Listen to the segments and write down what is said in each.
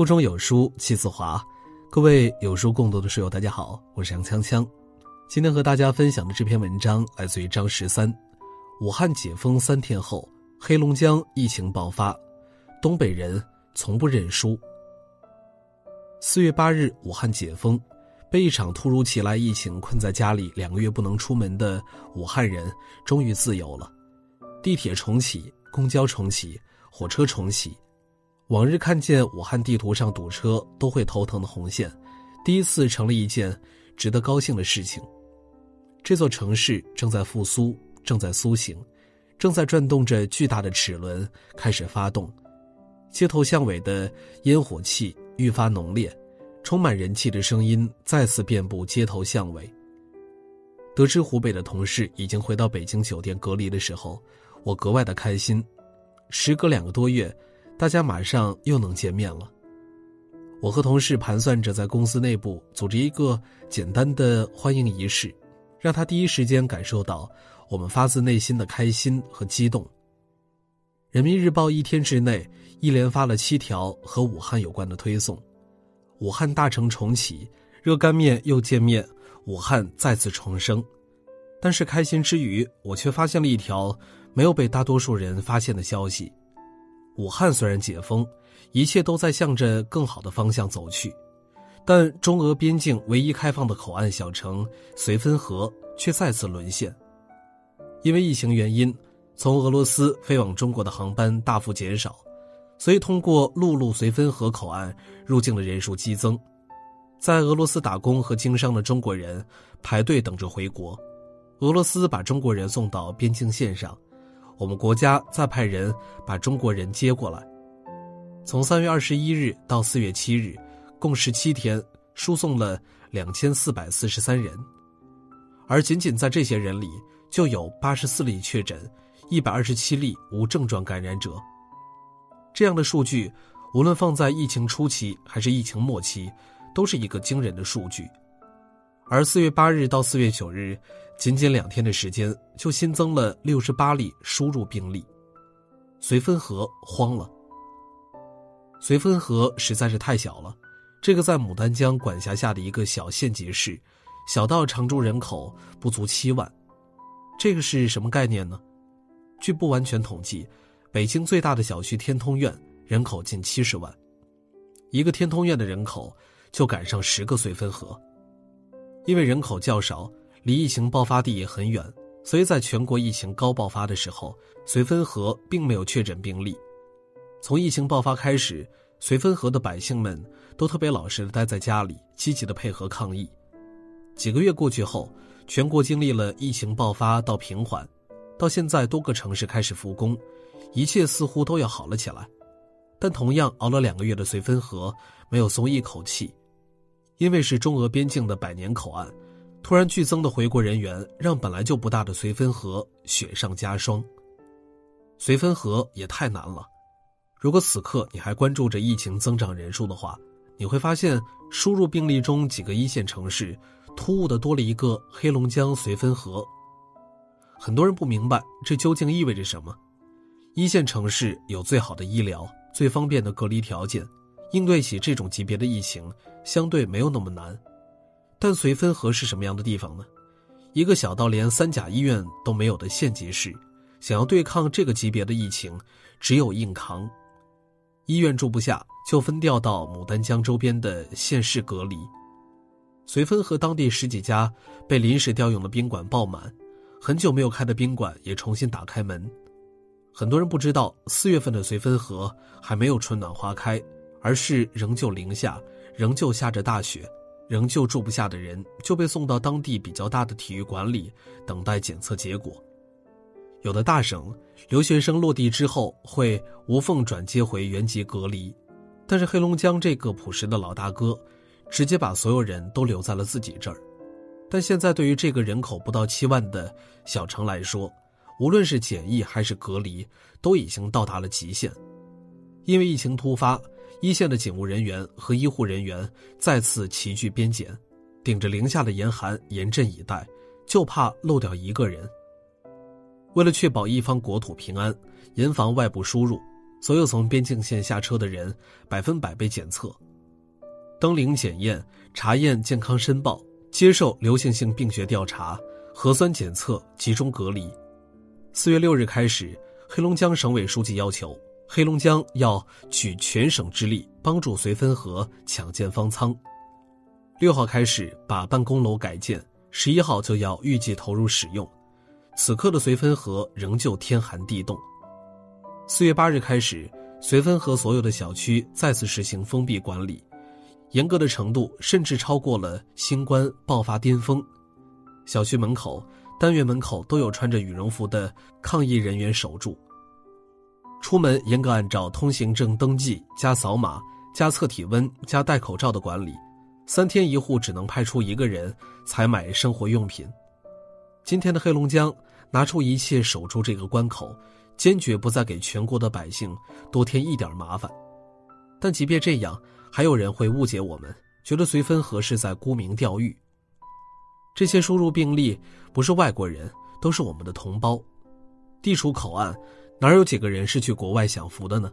腹中有书气自华，各位有书共读的书友，大家好，我是杨锵锵。今天和大家分享的这篇文章来自于张十三。武汉解封三天后，黑龙江疫情爆发，东北人从不认输。四月八日，武汉解封，被一场突如其来疫情困在家里两个月不能出门的武汉人终于自由了，地铁重启，公交重启，火车重启。往日看见武汉地图上堵车都会头疼的红线，第一次成了一件值得高兴的事情。这座城市正在复苏，正在苏醒，正在转动着巨大的齿轮，开始发动。街头巷尾的烟火气愈发浓烈，充满人气的声音再次遍布街头巷尾。得知湖北的同事已经回到北京酒店隔离的时候，我格外的开心。时隔两个多月。大家马上又能见面了。我和同事盘算着在公司内部组织一个简单的欢迎仪式，让他第一时间感受到我们发自内心的开心和激动。人民日报一天之内一连发了七条和武汉有关的推送：武汉大城重启，热干面又见面，武汉再次重生。但是开心之余，我却发现了一条没有被大多数人发现的消息。武汉虽然解封，一切都在向着更好的方向走去，但中俄边境唯一开放的口岸小城绥芬河却再次沦陷。因为疫情原因，从俄罗斯飞往中国的航班大幅减少，所以通过陆路绥芬河口岸入境的人数激增。在俄罗斯打工和经商的中国人排队等着回国，俄罗斯把中国人送到边境线上。我们国家再派人把中国人接过来。从三月二十一日到四月七日，共十七天，输送了两千四百四十三人，而仅仅在这些人里，就有八十四例确诊，一百二十七例无症状感染者。这样的数据，无论放在疫情初期还是疫情末期，都是一个惊人的数据。而四月八日到四月九日。仅仅两天的时间，就新增了六十八例输入病例，绥芬河慌了。绥芬河实在是太小了，这个在牡丹江管辖下的一个小县级市，小到常住人口不足七万，这个是什么概念呢？据不完全统计，北京最大的小区天通苑人口近七十万，一个天通苑的人口就赶上十个绥芬河，因为人口较少。离疫情爆发地也很远，所以在全国疫情高爆发的时候，绥芬河并没有确诊病例。从疫情爆发开始，绥芬河的百姓们都特别老实的待在家里，积极的配合抗疫。几个月过去后，全国经历了疫情爆发到平缓，到现在多个城市开始复工，一切似乎都要好了起来。但同样熬了两个月的绥芬河没有松一口气，因为是中俄边境的百年口岸。突然剧增的回国人员，让本来就不大的绥芬河雪上加霜。绥芬河也太难了。如果此刻你还关注着疫情增长人数的话，你会发现输入病例中几个一线城市，突兀的多了一个黑龙江绥芬河。很多人不明白这究竟意味着什么。一线城市有最好的医疗、最方便的隔离条件，应对起这种级别的疫情，相对没有那么难。但绥芬河是什么样的地方呢？一个小到连三甲医院都没有的县级市，想要对抗这个级别的疫情，只有硬扛。医院住不下，就分调到牡丹江周边的县市隔离。绥芬河当地十几家被临时调用的宾馆爆满，很久没有开的宾馆也重新打开门。很多人不知道，四月份的绥芬河还没有春暖花开，而是仍旧零下，仍旧下着大雪。仍旧住不下的人就被送到当地比较大的体育馆里等待检测结果。有的大省留学生落地之后会无缝转接回原籍隔离，但是黑龙江这个朴实的老大哥，直接把所有人都留在了自己这儿。但现在对于这个人口不到七万的小城来说，无论是检疫还是隔离，都已经到达了极限，因为疫情突发。一线的警务人员和医护人员再次齐聚边检，顶着零下的严寒严阵以待，就怕漏掉一个人。为了确保一方国土平安，严防外部输入，所有从边境线下车的人百分百被检测，登临检验、查验健康申报、接受流行性病学调查、核酸检测、集中隔离。四月六日开始，黑龙江省委书记要求，黑龙江要举全省之力帮助绥芬河抢建方舱。六号开始把办公楼改建，十一号就要预计投入使用。此刻的绥芬河仍旧天寒地冻。四月八日开始，绥芬河所有的小区再次实行封闭管理，严格的程度甚至超过了新冠爆发巅峰。小区门口。单元门口都有穿着羽绒服的抗疫人员守住。出门严格按照通行证登记加扫码加测体温加戴口罩的管理，三天一户只能派出一个人采买生活用品。今天的黑龙江拿出一切守住这个关口，坚决不再给全国的百姓多添一点麻烦。但即便这样，还有人会误解我们，觉得绥芬河是在沽名钓誉。这些输入病例不是外国人，都是我们的同胞。地处口岸，哪有几个人是去国外享福的呢？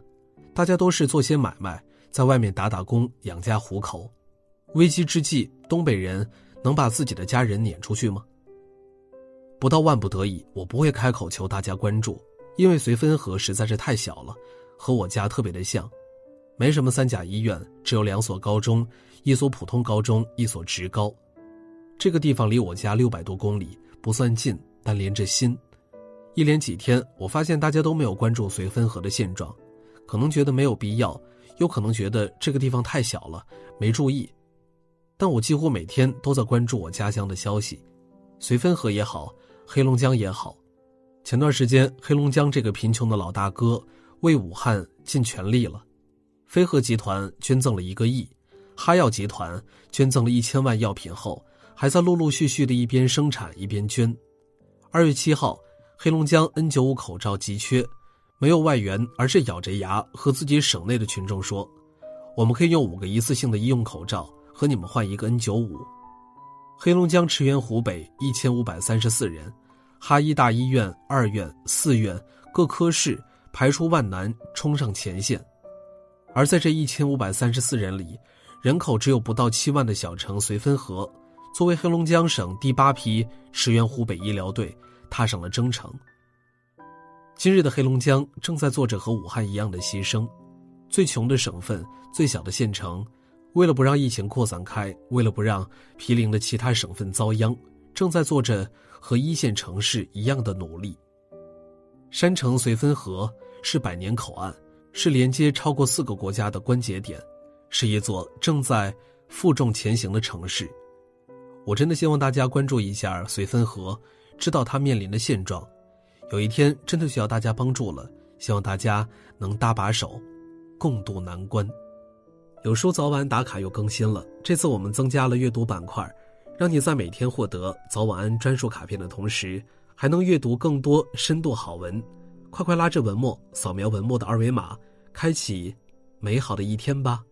大家都是做些买卖，在外面打打工养家糊口。危机之际，东北人能把自己的家人撵出去吗？不到万不得已，我不会开口求大家关注，因为绥芬河实在是太小了，和我家特别的像，没什么三甲医院，只有两所高中，一所普通高中，一所职高。这个地方离我家六百多公里，不算近，但连着心。一连几天，我发现大家都没有关注绥芬河的现状，可能觉得没有必要，又可能觉得这个地方太小了，没注意。但我几乎每天都在关注我家乡的消息，绥芬河也好，黑龙江也好。前段时间，黑龙江这个贫穷的老大哥为武汉尽全力了，飞鹤集团捐赠了一个亿，哈药集团捐赠了一千万药品后。还在陆陆续续的一边生产一边捐。二月七号，黑龙江 N95 口罩急缺，没有外援，而是咬着牙和自己省内的群众说：“我们可以用五个一次性的医用口罩和你们换一个 N95。”黑龙江驰援湖北一千五百三十四人，哈医大医院、二院、四院各科室排除万难冲上前线。而在这一千五百三十四人里，人口只有不到七万的小城绥芬河。作为黑龙江省第八批驰援湖北医疗队，踏上了征程。今日的黑龙江正在做着和武汉一样的牺牲，最穷的省份、最小的县城，为了不让疫情扩散开，为了不让毗邻的其他省份遭殃，正在做着和一线城市一样的努力。山城绥芬河是百年口岸，是连接超过四个国家的关节点，是一座正在负重前行的城市。我真的希望大家关注一下绥芬河，知道他面临的现状。有一天真的需要大家帮助了，希望大家能搭把手，共度难关。有书早晚打卡又更新了，这次我们增加了阅读板块，让你在每天获得早晚安专属卡片的同时，还能阅读更多深度好文。快快拉着文末，扫描文末的二维码，开启美好的一天吧。